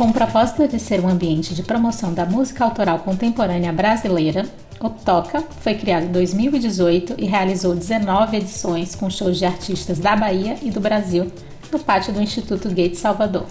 Com o propósito de ser um ambiente de promoção da música autoral contemporânea brasileira, o Toca foi criado em 2018 e realizou 19 edições com shows de artistas da Bahia e do Brasil no pátio do Instituto Gates Salvador.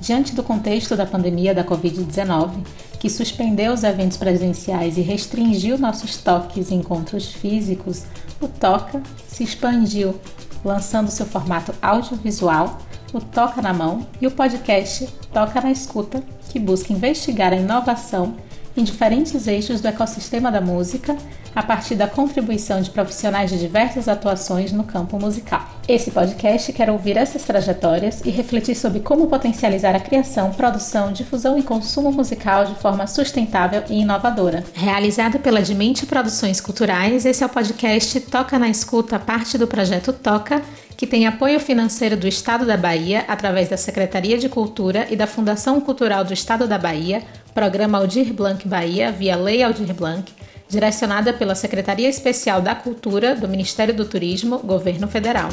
Diante do contexto da pandemia da Covid-19, que suspendeu os eventos presenciais e restringiu nossos toques e encontros físicos, o Toca se expandiu, lançando seu formato audiovisual, o Toca na Mão, e o podcast Toca na Escuta, que busca investigar a inovação em diferentes eixos do ecossistema da música, a partir da contribuição de profissionais de diversas atuações no campo musical. Esse podcast quer ouvir essas trajetórias e refletir sobre como potencializar a criação, produção, difusão e consumo musical de forma sustentável e inovadora. Realizado pela Dimente Produções Culturais, esse é o podcast Toca na Escuta, parte do projeto Toca que tem apoio financeiro do Estado da Bahia através da Secretaria de Cultura e da Fundação Cultural do Estado da Bahia, Programa Aldir Blanc Bahia, via Lei Aldir Blanc, direcionada pela Secretaria Especial da Cultura do Ministério do Turismo, Governo Federal.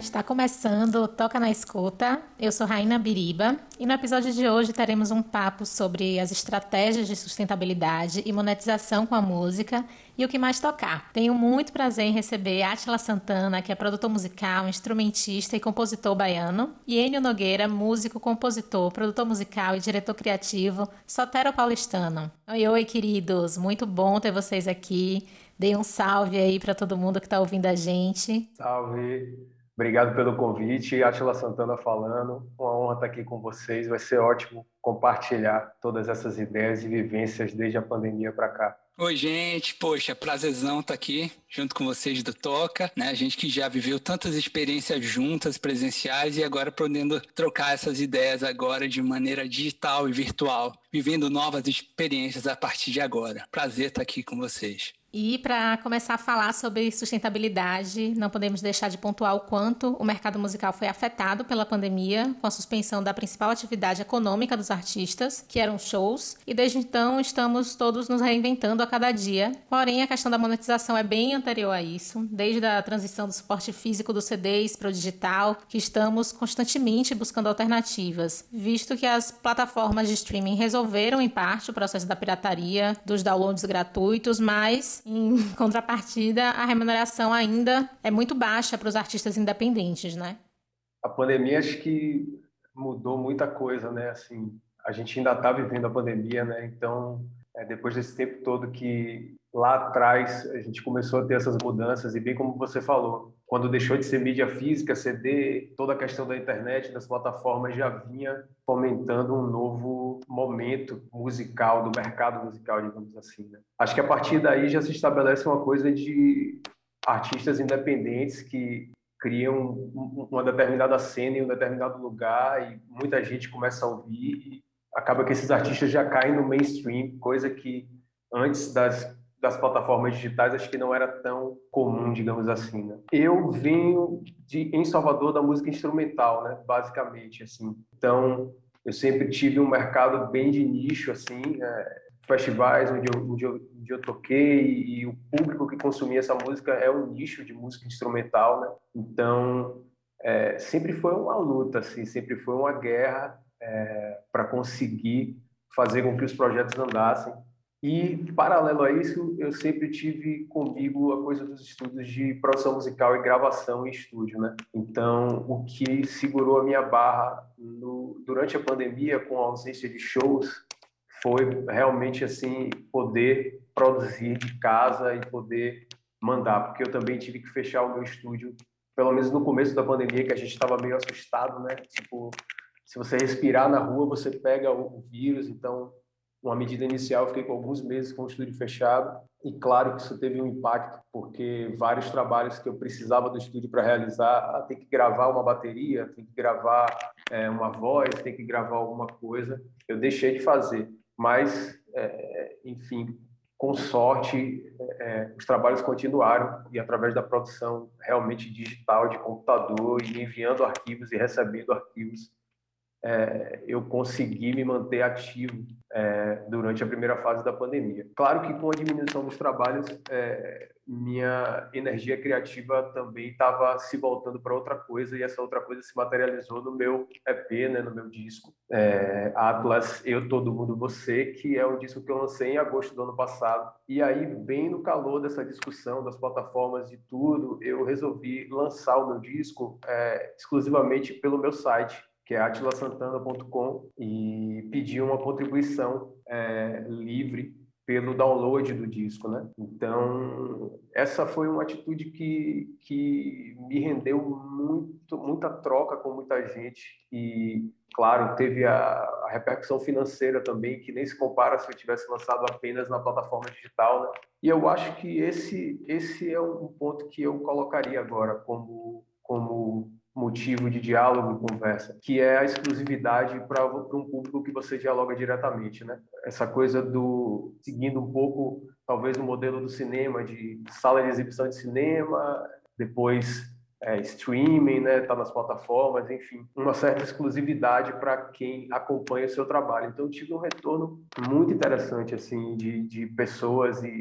Está começando Toca na Escuta. Eu sou Raina Biriba e no episódio de hoje teremos um papo sobre as estratégias de sustentabilidade e monetização com a música e o que mais tocar. Tenho muito prazer em receber Atila Santana, que é produtor musical, instrumentista e compositor baiano, e Enio Nogueira, músico, compositor, produtor musical e diretor criativo, sotero paulistano. Oi, oi, queridos, muito bom ter vocês aqui. Dê um salve aí para todo mundo que está ouvindo a gente. Salve! Obrigado pelo convite. Atila Santana falando. Uma honra estar aqui com vocês. Vai ser ótimo compartilhar todas essas ideias e vivências desde a pandemia para cá. Oi, gente. Poxa, prazerzão estar aqui junto com vocês do Toca, né? A gente que já viveu tantas experiências juntas, presenciais, e agora podendo trocar essas ideias agora de maneira digital e virtual, vivendo novas experiências a partir de agora. Prazer estar aqui com vocês. E para começar a falar sobre sustentabilidade, não podemos deixar de pontuar o quanto o mercado musical foi afetado pela pandemia, com a suspensão da principal atividade econômica dos artistas, que eram shows, e desde então estamos todos nos reinventando a cada dia. Porém, a questão da monetização é bem anterior a isso, desde a transição do suporte físico dos CDs para o digital, que estamos constantemente buscando alternativas, visto que as plataformas de streaming resolveram em parte o processo da pirataria, dos downloads gratuitos, mas em contrapartida, a remuneração ainda é muito baixa para os artistas independentes, né? A pandemia acho que mudou muita coisa, né? Assim, a gente ainda está vivendo a pandemia, né? Então, é, depois desse tempo todo que lá atrás a gente começou a ter essas mudanças e bem como você falou, quando deixou de ser mídia física, CD, toda a questão da internet, das plataformas já vinha fomentando um novo momento musical, do mercado musical, digamos assim. Né? Acho que a partir daí já se estabelece uma coisa de artistas independentes que criam uma determinada cena em um determinado lugar e muita gente começa a ouvir acaba que esses artistas já caem no mainstream, coisa que antes das das plataformas digitais acho que não era tão comum, digamos assim, né? Eu venho de em Salvador da música instrumental, né, basicamente assim. Então, eu sempre tive um mercado bem de nicho assim, é, festivais onde eu, onde, eu, onde eu toquei e o público que consumia essa música é um nicho de música instrumental, né? Então, é, sempre foi uma luta, assim, sempre foi uma guerra é, para conseguir fazer com que os projetos andassem. E, paralelo a isso, eu sempre tive comigo a coisa dos estudos de produção musical e gravação em estúdio, né? Então, o que segurou a minha barra no, durante a pandemia, com a ausência de shows, foi realmente, assim, poder produzir de casa e poder mandar, porque eu também tive que fechar o meu estúdio, pelo menos no começo da pandemia, que a gente estava meio assustado, né? Tipo, se você respirar na rua, você pega o vírus, então uma medida inicial, eu fiquei com alguns meses com o estúdio fechado. E claro que isso teve um impacto, porque vários trabalhos que eu precisava do estúdio para realizar, ah, tem que gravar uma bateria, tem que gravar é, uma voz, tem que gravar alguma coisa, eu deixei de fazer. Mas, é, enfim, com sorte, é, os trabalhos continuaram. E através da produção realmente digital de computador e enviando arquivos e recebendo arquivos, é, eu consegui me manter ativo é, durante a primeira fase da pandemia. Claro que com a diminuição dos trabalhos, é, minha energia criativa também estava se voltando para outra coisa e essa outra coisa se materializou no meu EP, né, no meu disco é, Atlas Eu Todo Mundo Você, que é um disco que eu lancei em agosto do ano passado. E aí, bem no calor dessa discussão das plataformas e tudo, eu resolvi lançar o meu disco é, exclusivamente pelo meu site que é atilasantana.com, e pedir uma contribuição é, livre pelo download do disco, né? Então, essa foi uma atitude que, que me rendeu muito, muita troca com muita gente e, claro, teve a, a repercussão financeira também, que nem se compara se eu tivesse lançado apenas na plataforma digital, né? E eu acho que esse, esse é um ponto que eu colocaria agora como, como motivo de diálogo e conversa, que é a exclusividade para um público que você dialoga diretamente, né? Essa coisa do seguindo um pouco talvez o modelo do cinema de sala de exibição de cinema, depois é, streaming, né? Tá nas plataformas, enfim, uma certa exclusividade para quem acompanha o seu trabalho. Então tive um retorno muito interessante assim de, de pessoas e,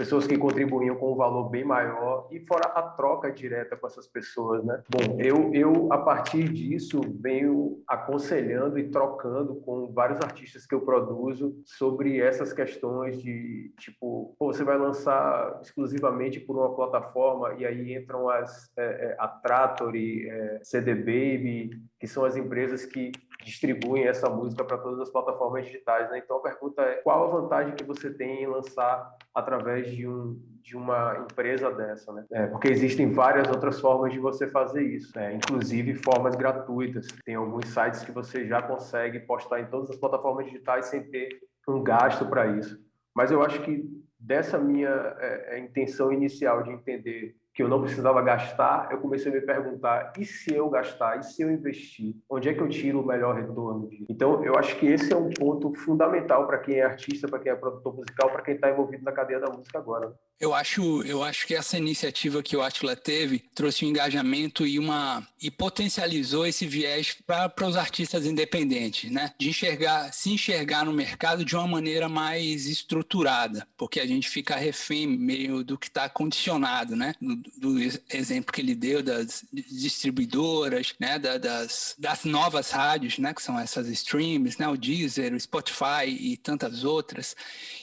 pessoas que contribuíam com um valor bem maior e fora a troca direta com essas pessoas, né? Bom, eu, eu a partir disso venho aconselhando e trocando com vários artistas que eu produzo sobre essas questões de tipo, pô, você vai lançar exclusivamente por uma plataforma e aí entram as é, é, a Trattori, é, CD Baby, que são as empresas que distribuem essa música para todas as plataformas digitais. Né? Então a pergunta é qual a vantagem que você tem em lançar através de, um, de uma empresa dessa? Né? É, porque existem várias outras formas de você fazer isso, né? inclusive formas gratuitas. Tem alguns sites que você já consegue postar em todas as plataformas digitais sem ter um gasto para isso. Mas eu acho que dessa minha é, é intenção inicial de entender que eu não precisava gastar, eu comecei a me perguntar: e se eu gastar? E se eu investir? Onde é que eu tiro o melhor retorno? Então, eu acho que esse é um ponto fundamental para quem é artista, para quem é produtor musical, para quem está envolvido na cadeia da música agora. Eu acho, eu acho que essa iniciativa que o Atila teve trouxe um engajamento e uma e potencializou esse viés para os artistas independentes, né? De enxergar, se enxergar no mercado de uma maneira mais estruturada, porque a gente fica refém meio do que está condicionado, né? Do, exemplo que ele deu das distribuidoras, né? Da, das, das novas rádios, né? Que são essas streams, né? O Deezer, o Spotify e tantas outras.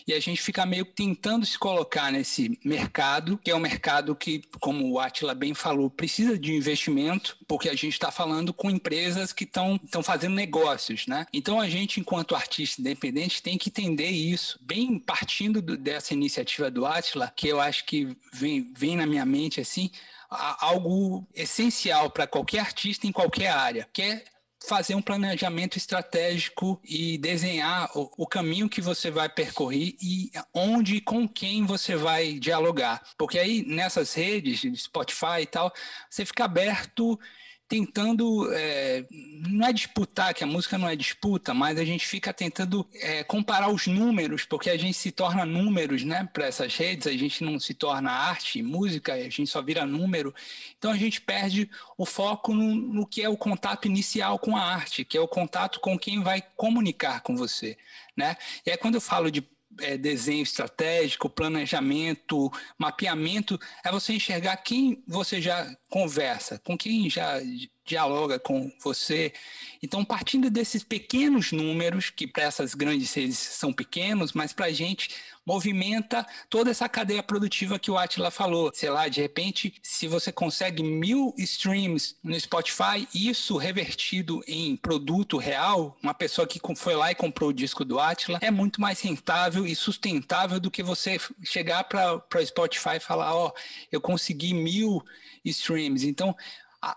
E a gente fica meio tentando se colocar nesse mercado, que é um mercado que, como o Atila bem falou, precisa de investimento, porque a gente está falando com empresas que estão fazendo negócios, né? Então a gente, enquanto artista independente, tem que entender isso, bem partindo do, dessa iniciativa do Atila, que eu acho que vem, vem na minha mente assim, algo essencial para qualquer artista em qualquer área, que é fazer um planejamento estratégico e desenhar o, o, caminho que você vai percorrer e onde e com quem você vai dialogar. Porque aí nessas redes, Spotify e tal, você fica aberto tentando é, não é disputar, que a música não é disputa, mas a gente fica tentando é, comparar os números, porque a gente se torna números, né, para essas redes, a gente não se torna arte, música, a gente só vira número. Então a gente perde o foco no, no que é o contato inicial com a arte, que é o contato com quem vai comunicar com você, né? E aí quando eu falo de é, desenho estratégico, planejamento, mapeamento, é você enxergar quem você já conversa, com quem já dialoga com você. Então, partindo desses pequenos números, que para essas grandes redes são pequenos, mas para a gente movimenta toda essa cadeia produtiva que o Atila falou. Sei lá, de repente, se você consegue mil streams no Spotify, isso revertido em produto real, uma pessoa que foi lá e comprou o disco do Atila, é muito mais rentável e sustentável do que você chegar para o Spotify e falar: Ó, oh, eu consegui mil streams. Então,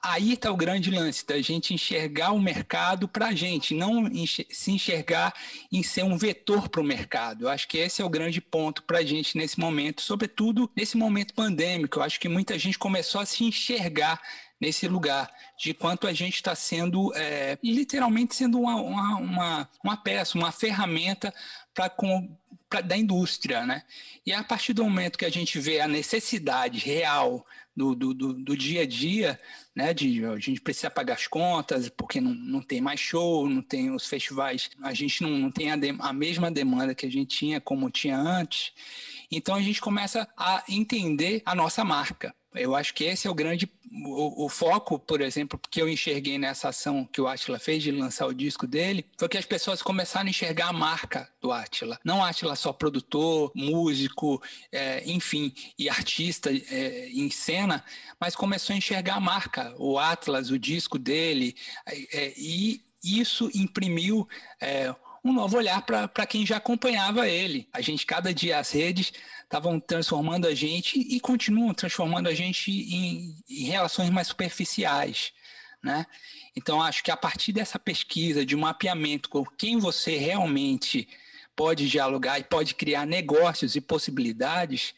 Aí está o grande lance da gente enxergar o mercado para a gente, não se enxergar em ser um vetor para o mercado. Eu acho que esse é o grande ponto para a gente nesse momento, sobretudo nesse momento pandêmico. Eu acho que muita gente começou a se enxergar nesse lugar, de quanto a gente está sendo, é, literalmente sendo uma, uma, uma, uma, peça, uma ferramenta para pra, da indústria, né? E a partir do momento que a gente vê a necessidade real do, do, do, do, dia a dia, né? De a gente precisa pagar as contas, porque não, não tem mais show, não tem os festivais, a gente não, não tem a, de, a mesma demanda que a gente tinha como tinha antes. Então a gente começa a entender a nossa marca. Eu acho que esse é o grande o, o, foco, por exemplo, que eu enxerguei nessa ação que o Atila fez de lançar o disco dele, foi que as pessoas começaram a enxergar a marca do Atila. Não Atila só produtor, músico, é, enfim, e artista é, em cena, mas começou a enxergar a marca, o Atlas, o disco dele, é, e isso imprimiu é, um novo olhar para quem já acompanhava ele. A gente, cada dia, as redes estavam transformando a gente e continuam transformando a gente em, em relações mais superficiais. Né? Então, acho que a partir dessa pesquisa, de mapeamento com quem você realmente pode dialogar e pode criar negócios e possibilidades,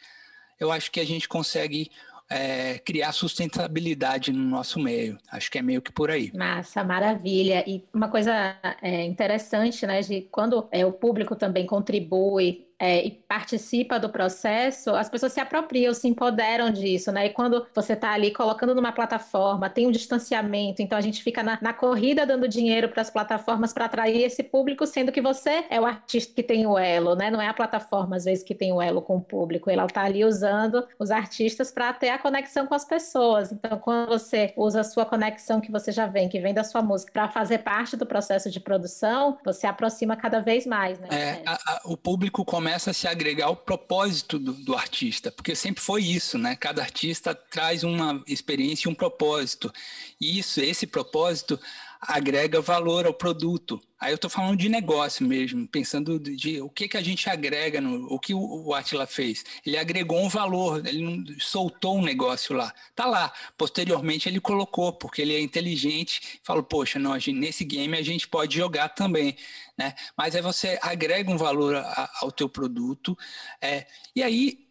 eu acho que a gente consegue é, criar sustentabilidade no nosso meio. Acho que é meio que por aí. Massa, maravilha. E uma coisa é, interessante, né, de quando é, o público também contribui é, e participa do processo, as pessoas se apropriam, se empoderam disso, né? E quando você está ali colocando numa plataforma, tem um distanciamento, então a gente fica na, na corrida dando dinheiro para as plataformas para atrair esse público, sendo que você é o artista que tem o elo, né? Não é a plataforma, às vezes, que tem o elo com o público, ela está ali usando os artistas para ter a conexão com as pessoas. Então, quando você usa a sua conexão que você já vem, que vem da sua música, para fazer parte do processo de produção, você aproxima cada vez mais, né? É, a, a, o público começa começa a se agregar ao propósito do, do, artista, porque sempre foi isso, né? Cada artista traz uma experiência e um propósito. E isso, esse propósito agrega valor ao produto. Aí eu estou falando de negócio mesmo, pensando de, de, o que, que a gente agrega, no, o que o, o Atila fez. Ele agregou um valor, ele não, soltou um negócio lá. Tá lá. Posteriormente ele colocou, porque ele é inteligente, falou, poxa, não, gente, nesse game a gente pode jogar também. Né? Mas aí você agrega um valor a, ao teu produto, é, e aí,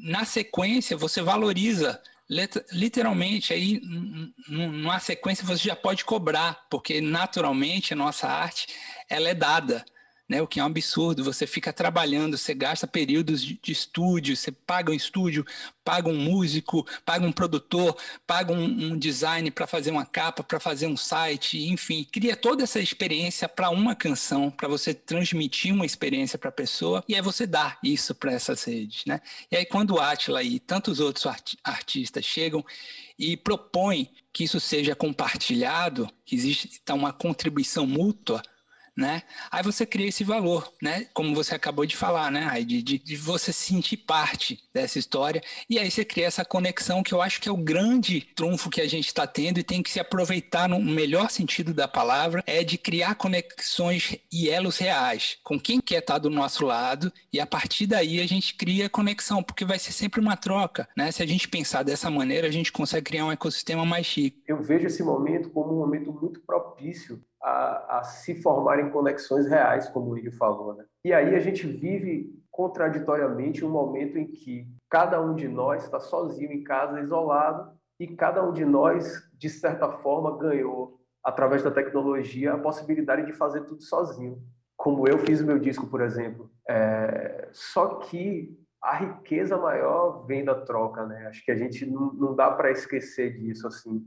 na sequência, você valoriza literalmente aí numa sequência você já pode cobrar, porque naturalmente a nossa arte ela é dada né? O que é um absurdo. Você fica trabalhando, você gasta períodos de, de estúdio, você paga um estúdio, paga um músico, paga um produtor, paga um, um design para fazer uma capa, para fazer um site, enfim, cria toda essa experiência para uma canção, para você transmitir uma experiência para a pessoa e aí você dá isso para essas redes, né? E aí quando o Atila e tantos outros art artistas chegam e propõem que isso seja compartilhado, que exista uma contribuição mútua, né? Aí você cria esse valor, né? Como você acabou de falar, né? De, de, de, você sentir parte dessa história e aí você cria essa conexão que eu acho que é o grande trunfo que a gente está tendo e tem que se aproveitar no melhor sentido da palavra é de criar conexões e elos reais com quem quer estar tá do nosso lado e a partir daí a gente cria conexão porque vai ser sempre uma troca, né? Se a gente pensar dessa maneira a gente consegue criar um ecossistema mais chique. Eu vejo esse momento como um momento muito propício a, a se formarem conexões reais, como o William falou. Né? E aí a gente vive contraditoriamente um momento em que cada um de nós está sozinho em casa, isolado, e cada um de nós, de certa forma, ganhou, através da tecnologia, a possibilidade de fazer tudo sozinho. Como eu fiz o meu disco, por exemplo. É... Só que a riqueza maior vem da troca, né? Acho que a gente não, não dá para esquecer disso, assim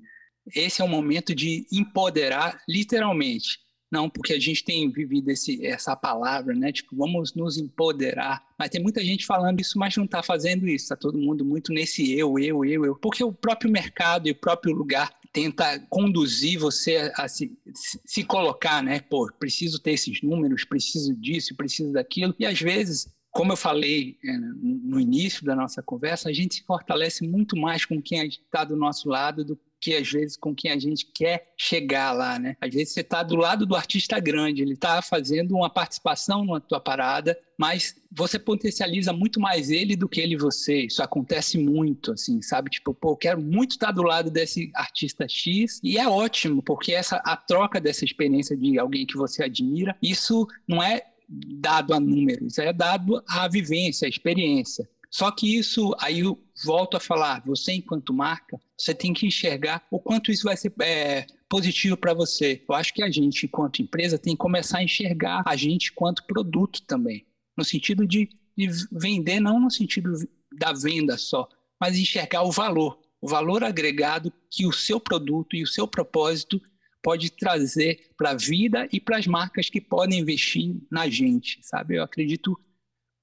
esse é o momento de empoderar literalmente. Não, porque a gente tem vivido esse, essa palavra, né? Tipo, vamos nos empoderar. Mas tem muita gente falando isso, mas não está fazendo isso. Está todo mundo muito nesse eu, eu, eu, eu. Porque o próprio mercado e o próprio lugar tenta conduzir você a, se, se colocar, né? Pô, preciso ter esses números, preciso disso, preciso daquilo. E às vezes como eu falei é, no início da nossa conversa, a gente se fortalece muito mais com quem está do nosso lado do que às vezes com quem a gente quer chegar lá, né? Às vezes você está do lado do artista grande, ele está fazendo uma participação na tua parada, mas você potencializa muito mais ele do que ele você. Isso acontece muito, assim, sabe? Tipo, pô, eu quero muito estar do lado desse artista X e é ótimo, porque essa a troca dessa experiência de alguém que você admira, isso não é dado a números, é dado à vivência, à experiência. Só que isso, aí volto a falar, você enquanto marca, você tem que enxergar o quanto isso vai ser é, positivo para você. Eu acho que a gente, enquanto empresa, tem que começar a enxergar a gente quanto produto também. no sentido de, de vender, não no sentido da venda só, mas enxergar o valor, o valor agregado que o seu produto e o seu propósito pode trazer para a vida e para as marcas que podem investir na gente, sabe? Eu acredito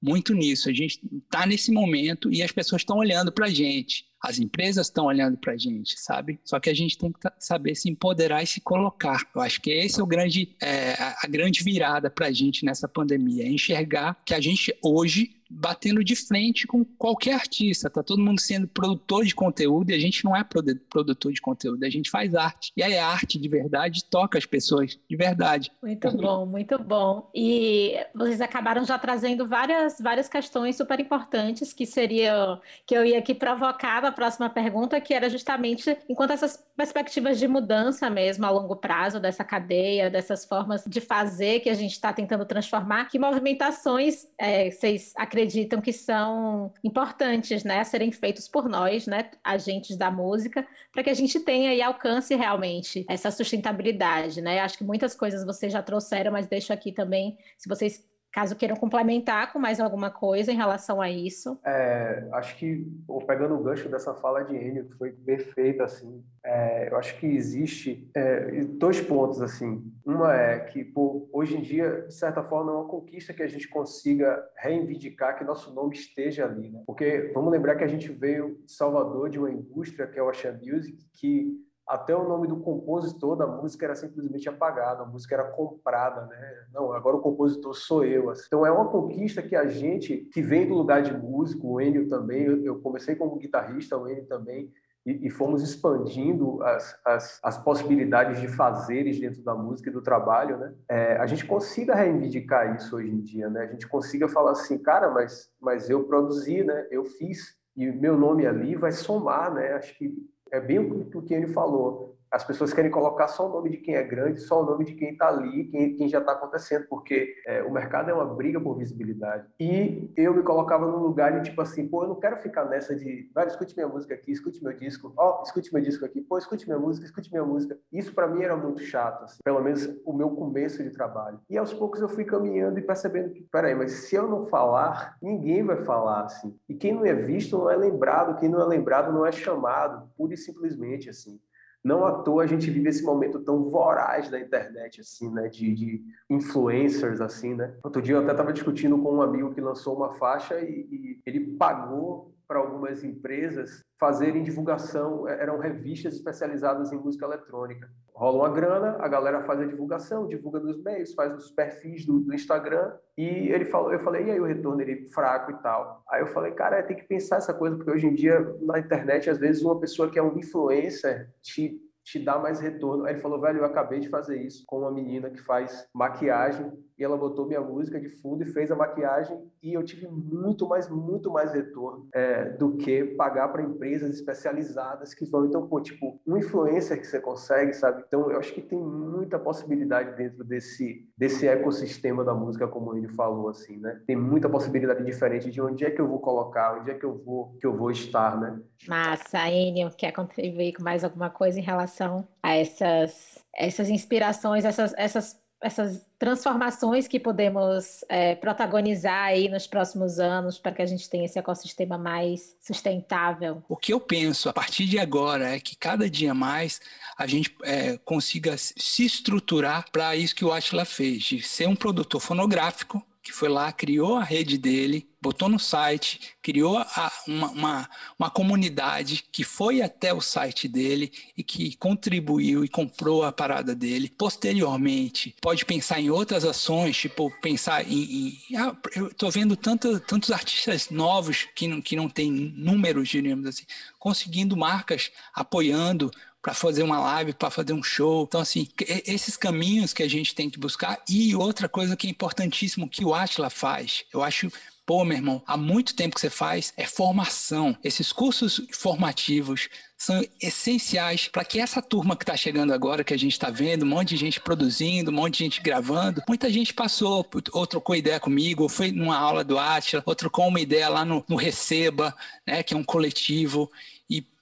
muito nisso. A gente está nesse momento e as pessoas estão olhando para a gente, as empresas estão olhando para a gente, sabe? Só que a gente tem que saber se empoderar e se colocar. Eu acho que esse é o grande, é, a grande virada para a gente nessa pandemia, é enxergar que a gente hoje batendo de frente com qualquer artista. Tá todo mundo sendo produtor de conteúdo e a gente não é produtor de conteúdo, a gente faz arte. E aí a arte de verdade toca as pessoas de verdade. Muito bom, muito bom. E vocês acabaram já trazendo várias, várias questões super importantes que seria que eu ia aqui provocar na próxima pergunta, que era justamente enquanto essas perspectivas de mudança mesmo a longo prazo dessa cadeia, dessas formas de fazer que a gente está tentando transformar, que movimentações é, vocês acreditam acreditam que são importantes, né, serem feitos por nós, né, agentes da música, para que a gente tenha e alcance realmente essa sustentabilidade, né? Acho que muitas coisas vocês já trouxeram, mas deixo aqui também, se vocês Caso queiram complementar com mais alguma coisa em relação a isso. É, acho que, pegando o gancho dessa fala de Enio, que foi perfeita, assim, é, eu acho que existe é, dois pontos, assim. Uma é que, hoje em dia, de certa forma, é uma conquista que a gente consiga reivindicar que nosso nome esteja ali, né? Porque vamos lembrar que a gente veio de Salvador, de uma indústria, que é o Axé Music, que até o nome do compositor da música era simplesmente apagado, a música era comprada, né? Não, agora o compositor sou eu. Assim. Então é uma conquista que a gente, que vem do lugar de músico, o Enio também, eu, comecei como guitarrista, o Enio também, e, e fomos expandindo as, as, as, possibilidades de fazeres dentro da música e do trabalho, né? É, a gente consiga reivindicar isso hoje em dia, né? A gente consiga falar assim, cara, mas, mas eu produzi, né? Eu fiz, e meu nome ali vai somar, né? Acho que é bem o que ele falou. As pessoas querem colocar só o nome de quem é grande, só o nome de quem está ali, quem, quem já está acontecendo, porque é, o mercado é uma briga por visibilidade. E eu me colocava num lugar de tipo assim, pô, eu não quero ficar nessa de, vai, escute minha música aqui, escute meu disco, ó, oh, escute meu disco aqui, pô, escute minha música, escute minha música. Isso para mim era muito chato, assim, pelo menos o meu começo de trabalho. E aos poucos eu fui caminhando e percebendo que, peraí, mas se eu não falar, ninguém vai falar, assim. E quem não é visto não é lembrado, quem não é lembrado não é chamado, pura e simplesmente, assim. Não à toa a gente vive esse momento tão voraz da internet, assim, né? De, de influencers, assim, né? Outro dia eu até estava discutindo com um amigo que lançou uma faixa e, e ele pagou para algumas empresas fazerem divulgação, é, eram revistas especializadas em música eletrônica. Rola uma grana, a galera faz a divulgação, divulga nos meios, faz os perfis do, do Instagram, e ele falou, eu falei, e aí o retorno ele fraco e tal. Aí eu falei, cara, tem que pensar essa coisa, porque hoje em dia na internet, às vezes, uma pessoa que é um influencer te te dá mais retorno. Aí ele falou, velho, eu acabei de fazer isso com uma menina que faz maquiagem e ela botou minha música de fundo e fez a maquiagem e eu tive muito mais, muito mais retorno é, do que pagar para empresas especializadas que vão. Então, pô, tipo, um influencer que você consegue, sabe? Então, eu acho que tem muita possibilidade dentro desse, desse ecossistema da música, como ele falou, assim, né? Tem muita possibilidade diferente de onde é que eu vou colocar, onde é que eu vou, que eu vou estar, né? Massa, Enio, quer contribuir com mais alguma coisa em relação a essas, essas inspirações, essas, essas essas transformações que podemos é, protagonizar aí nos próximos anos para que a gente tenha esse ecossistema mais sustentável? O que eu penso a partir de agora é que cada dia mais a gente é, consiga se estruturar para isso que o Atila fez, de ser um produtor fonográfico que foi lá, criou a rede dele, botou no site, criou a, uma, uma, uma, comunidade que foi até o site dele e que contribuiu e comprou a parada dele. Posteriormente, pode pensar em outras ações, tipo pensar em. em ah, eu estou vendo tanto, tantos artistas novos que não, que não têm números, diríamos assim, conseguindo marcas, apoiando para fazer uma live, para fazer um show. Então, assim, esses caminhos que a gente tem que buscar. E outra coisa que é importantíssimo que o Atila faz, eu acho Pô, meu irmão, há muito tempo que você faz é formação. Esses cursos formativos são essenciais para que essa turma que está chegando agora, que a gente está vendo, um monte de gente produzindo, um monte de gente gravando, muita gente passou, ou trocou ideia comigo, ou foi numa aula do Atila, ou trocou uma ideia lá no, no Receba, né, que é um coletivo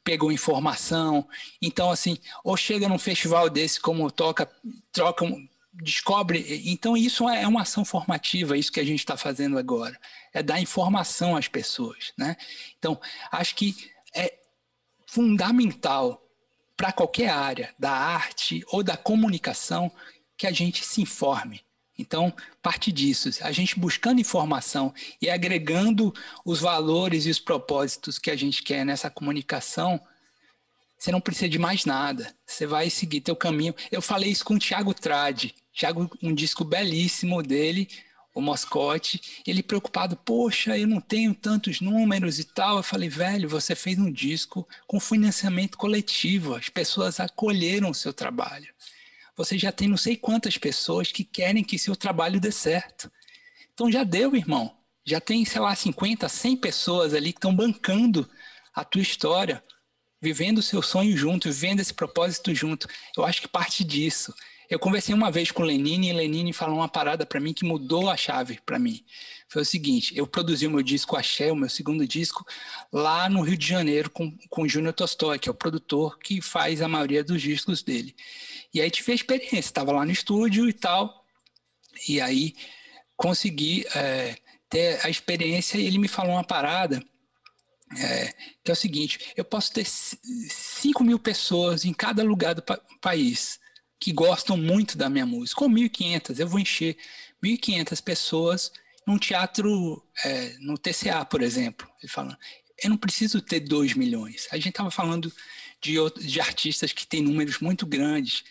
pegou informação. Então, assim, ou chega num festival desse, como toca, troca, descobre. Então, isso é uma ação formativa, isso que a gente está fazendo agora. É dar informação às pessoas. Né? Então, acho que é fundamental para qualquer área da arte ou da comunicação que a gente se informe. Então, parte disso, a gente buscando informação e agregando os valores e os propósitos que a gente quer nessa comunicação, você não precisa de mais nada. Você vai seguir teu caminho. Eu falei isso com o Thiago Trade. Thiago, um disco belíssimo dele, o Moscote, ele preocupado, poxa, eu não tenho tantos números e tal. Eu falei, velho, você fez um disco com financiamento coletivo, as pessoas acolheram o seu trabalho você já tem não sei quantas pessoas que querem que seu trabalho dê certo. Então já deu, irmão. Já tem, sei lá, 50, 100 pessoas ali que estão bancando a tua história, vivendo o seu sonho junto, vivendo esse propósito junto. Eu acho que parte disso. Eu conversei uma vez com o Lenine e Lenine falou uma parada para mim que mudou a chave para mim. Foi o seguinte: eu produzi o meu disco Axé, o meu segundo disco, lá no Rio de Janeiro com, com o Júnior Tostoi, que é o produtor que faz a maioria dos discos dele. E aí tive a experiência, estava lá no estúdio e tal, e aí consegui é, ter a experiência e ele me falou uma parada é, que é o seguinte: eu posso ter 5 mil pessoas em cada lugar do pa país que gostam muito da minha música, ou 1.500, eu vou encher 1.500 pessoas num teatro, é, no TCA, por exemplo. Ele falando, eu não preciso ter 2 milhões. A gente estava falando de, de artistas que têm números muito grandes.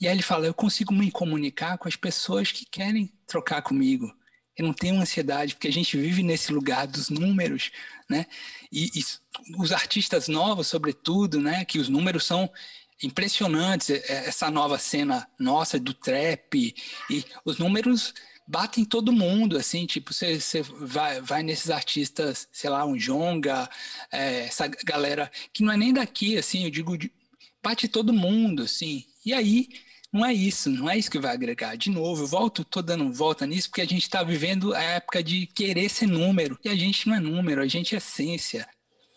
E aí ele fala: eu consigo me comunicar com as pessoas que querem trocar comigo. Eu não tenho ansiedade, porque a gente vive nesse lugar dos números, né? E, e os artistas novos, sobretudo, né? Que os números são impressionantes. É, é, essa nova cena nossa do trap e os números batem todo mundo, assim, tipo, você, vai, vai nesses artistas, sei lá, um Jonga, é, essa galera que não é nem daqui, assim, eu digo, bate todo mundo, assim. E aí não é isso, não é isso que vai agregar. De novo, eu volto, tô dando volta nisso, porque a gente está vivendo a época de querer ser número. E a gente não é número, a gente é essência.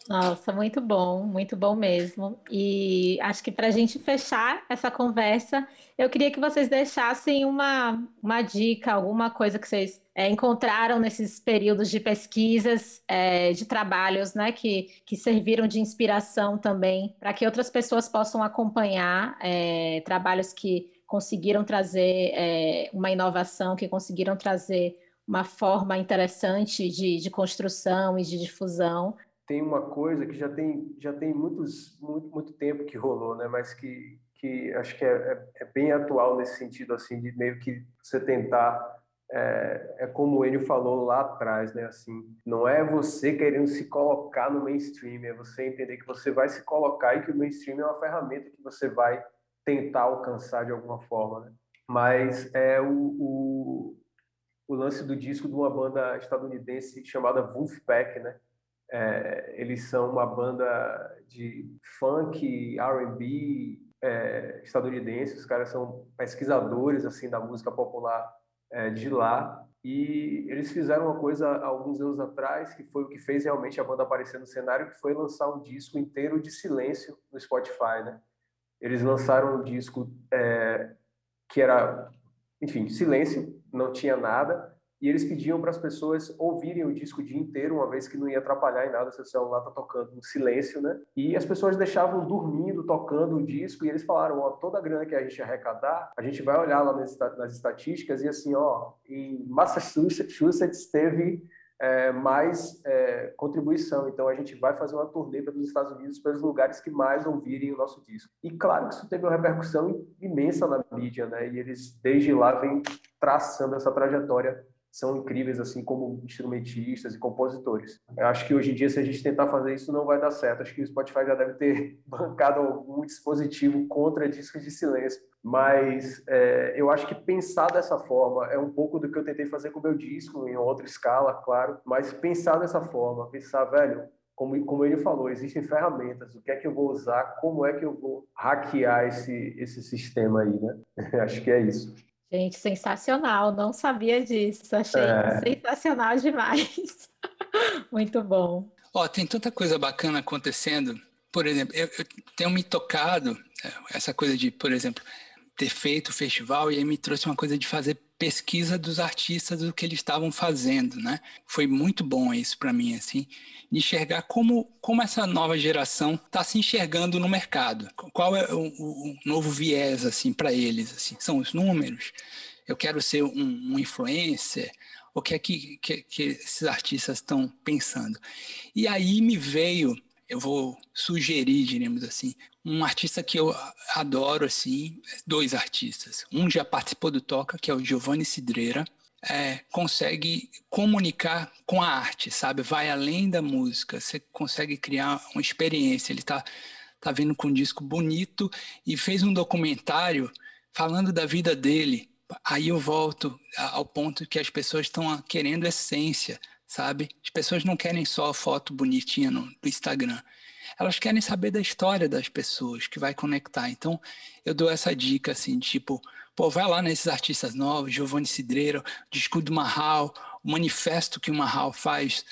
Nossa, muito bom, muito bom mesmo. E acho que para a gente fechar essa conversa, eu queria que vocês deixassem uma, uma dica, alguma coisa que vocês é, encontraram nesses períodos de pesquisas, é, de trabalhos, né, que, que serviram de inspiração também, para que outras pessoas possam acompanhar é, trabalhos que conseguiram trazer é, uma inovação, que conseguiram trazer uma forma interessante de, de construção e de difusão tem uma coisa que já tem já tem muitos muito, muito tempo que rolou, né? Mas que que acho que é, é, é bem atual nesse sentido assim de meio que você tentar é, é, como ele falou lá atrás, né? Assim, não é você querendo se colocar no mainstream, é você entender que você vai se colocar e que o mainstream é uma ferramenta que você vai tentar alcançar de alguma forma, né? Mas é o, o, o lance do disco de uma banda estadunidense chamada Wolfpack, né? É, eles são uma banda de funk, R&B é, estadunidense. Os caras são pesquisadores assim da música popular é, de lá. E eles fizeram uma coisa alguns anos atrás que foi o que fez realmente a banda aparecer no cenário, que foi lançar um disco inteiro de silêncio no Spotify, né? Eles lançaram um disco é, que era, enfim, silêncio, não tinha nada e eles pediam para as pessoas ouvirem o disco o dia inteiro, uma vez que não ia atrapalhar em nada se o celular tá tocando no silêncio, né? E as pessoas deixavam dormindo, tocando o disco, e eles falaram, ó, toda a grana que a gente arrecadar, a gente vai olhar lá nas, nas estatísticas e assim, ó, em Massachusetts teve é, mais é, contribuição. Então a gente vai fazer uma turnê pelos Estados Unidos, pelos lugares que mais ouvirem o nosso disco. E claro que isso teve uma repercussão imensa na mídia, né? E eles desde lá vêm traçando essa trajetória são incríveis assim como instrumentistas e compositores. Eu acho que hoje em dia se a gente tentar fazer isso não vai dar certo. Acho que o Spotify já deve ter bancado algum dispositivo contra discos de silêncio. Mas é, eu acho que pensar dessa forma é um pouco do que eu tentei fazer com o meu disco, em outra escala, claro. Mas pensar dessa forma, pensar, velho, como, como ele falou, existem ferramentas. O que é que eu vou usar? Como é que eu vou hackear esse, esse sistema aí, né? acho que é isso. Gente, sensacional, não sabia disso, achei é. sensacional demais. Muito bom. Ó, tem tanta coisa bacana acontecendo. Por exemplo, eu, eu tenho me tocado, é, essa coisa de, por exemplo, ter feito o festival e aí me trouxe uma coisa de fazer pesquisa dos artistas do que eles estavam fazendo, né? Foi muito bom isso para mim, assim, de enxergar como, como essa nova geração está se enxergando no mercado. Qual é o, o novo viés, assim, para eles, assim? São os números? Eu quero ser um, um influencer? O que é que, que, que esses artistas estão pensando? E aí me veio eu vou sugerir, diríamos assim, um artista que eu adoro, assim, dois artistas. Um já participou do Toca, que é o Giovanni Cidreira, é, consegue comunicar com a arte, sabe? Vai além da música, você consegue criar uma experiência. Ele está tá vindo com um disco bonito e fez um documentário falando da vida dele. Aí eu volto ao ponto que as pessoas estão querendo essência, sabe? As pessoas não querem só foto bonitinha no, no Instagram. Elas querem saber da história das pessoas que vai conectar. Então, eu dou essa dica assim, tipo, pô, vai lá nesses artistas novos, Giovanni Cidreira, o disco do Marral, o manifesto que o Marral faz,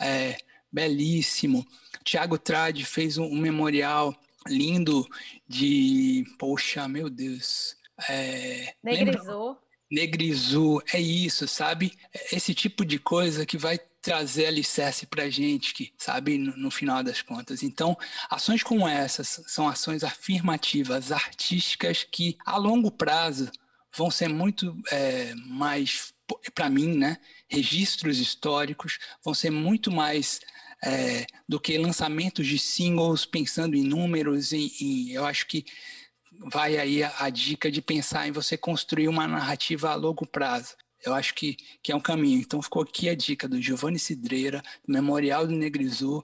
é belíssimo. Tiago Trade fez um, um, memorial lindo de, poxa, meu Deus. É, Negrizou. Lembra? Negrizu, é isso, sabe? Esse tipo de coisa que vai trazer alicerce para gente, que, sabe, no, no, final das contas. Então, ações como essas são ações afirmativas, artísticas, que a longo prazo vão ser muito é, mais, para mim, né? Registros históricos vão ser muito mais é, do que lançamentos de singles pensando em números. Eu acho que vai aí a, a, dica de pensar em você construir uma narrativa a longo prazo. Eu acho que, que é um caminho. Então ficou aqui a dica do Giovanni Cidreira, do Memorial do Negrizu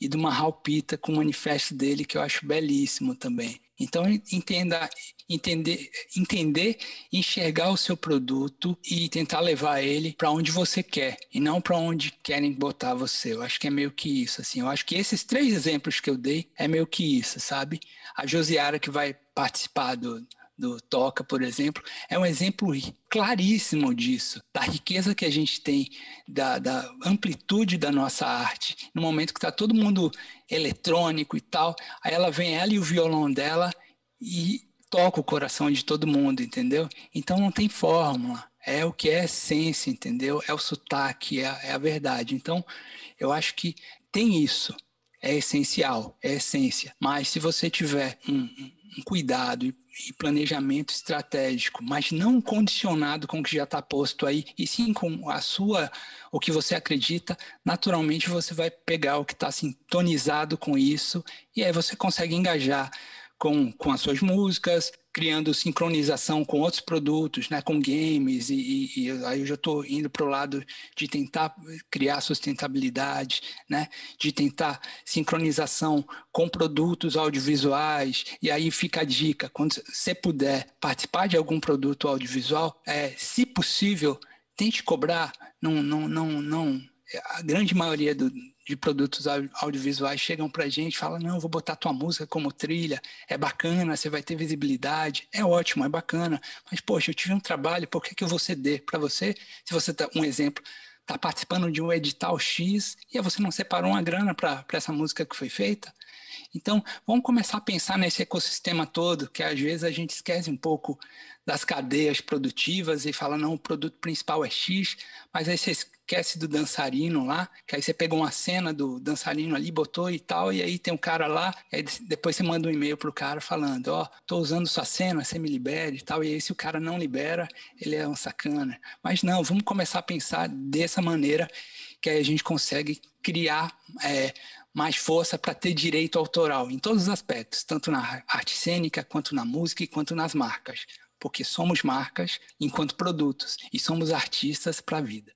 e do Marral Pita com o manifesto dele, que eu acho belíssimo também. Então entenda, entender, entender, enxergar o seu produto e tentar levar ele para onde você quer e não para onde querem botar você. Eu acho que é meio que isso, assim. Eu acho que esses três exemplos que eu dei é meio que isso, sabe? A Josiara que vai participar do, do Toca, por exemplo, é um exemplo claríssimo disso, da riqueza que a gente tem, da, da amplitude da nossa arte. No momento que está todo mundo eletrônico e tal, aí ela vem, ela e o violão dela, e toca o coração de todo mundo, entendeu? Então não tem fórmula, é o que é essência, entendeu? É o sotaque, é é a verdade. Então eu acho que tem isso, é essencial, é essência. Mas se você tiver um, um cuidado e, e, planejamento estratégico, mas não condicionado com o que já está posto aí, e sim com a sua, o que você acredita, naturalmente você vai pegar o que está sintonizado com isso, e aí você consegue engajar com, com as suas músicas, criando sincronização com outros produtos, né, com games, e, e, e aí eu já estou indo para o lado de tentar criar sustentabilidade, né, de tentar sincronização com produtos audiovisuais, e aí fica a dica, quando você puder participar de algum produto audiovisual, é, se possível, tente cobrar, não, não, não, não, a grande maioria do, de produtos audiovisuais chegam para a gente e falam: não, vou botar tua música como trilha, é bacana, você vai ter visibilidade, é ótimo, é bacana, mas poxa, eu tive um trabalho, por que, que eu vou ceder para você? Se você tá, um exemplo, está participando de um edital X e você não separou uma grana para essa música que foi feita? Então, vamos começar a pensar nesse ecossistema todo, que às vezes a gente esquece um pouco das cadeias produtivas e fala, não, o produto principal é X, mas aí esquece do dançarino lá, que aí você pegou uma cena do dançarino ali, botou e tal, e aí tem um cara lá, aí depois você manda um e-mail pro cara falando, ó, oh, tô usando sua cena, você me libere e tal, e aí se o cara não libera, ele é um sacana. Mas não, vamos começar a pensar dessa maneira que aí a gente consegue criar é, mais força para ter direito autoral em todos os aspectos, tanto na arte cênica, quanto na música e quanto nas marcas porque somos marcas enquanto produtos e somos artistas para a vida.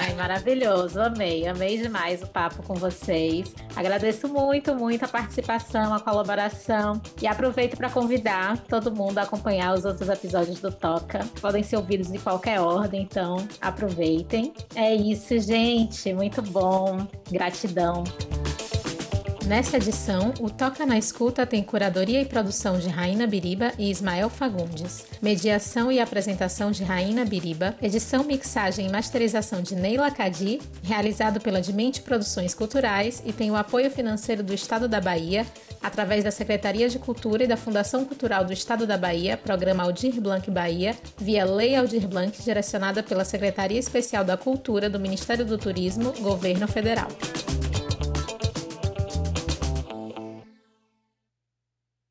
Ai, maravilhoso, amei, amei demais o papo com vocês. Agradeço muito, muito a participação, a colaboração e aproveito para convidar todo mundo a acompanhar os outros episódios do Toca. Podem ser ouvidos de qualquer ordem, então aproveitem. É isso, gente, muito bom. Gratidão. Nessa edição, o Toca na Escuta tem curadoria e produção de Raina Biriba e Ismael Fagundes, mediação e apresentação de Raina Biriba, edição, mixagem e masterização de Neila Cadi, realizado pela Dimente Produções Culturais e tem o apoio financeiro do Estado da Bahia, através da Secretaria de Cultura e da Fundação Cultural do Estado da Bahia, Programa Aldir Blanc Bahia, via Lei Aldir Blanc, direcionada pela Secretaria Especial da Cultura do Ministério do Turismo, Governo Federal.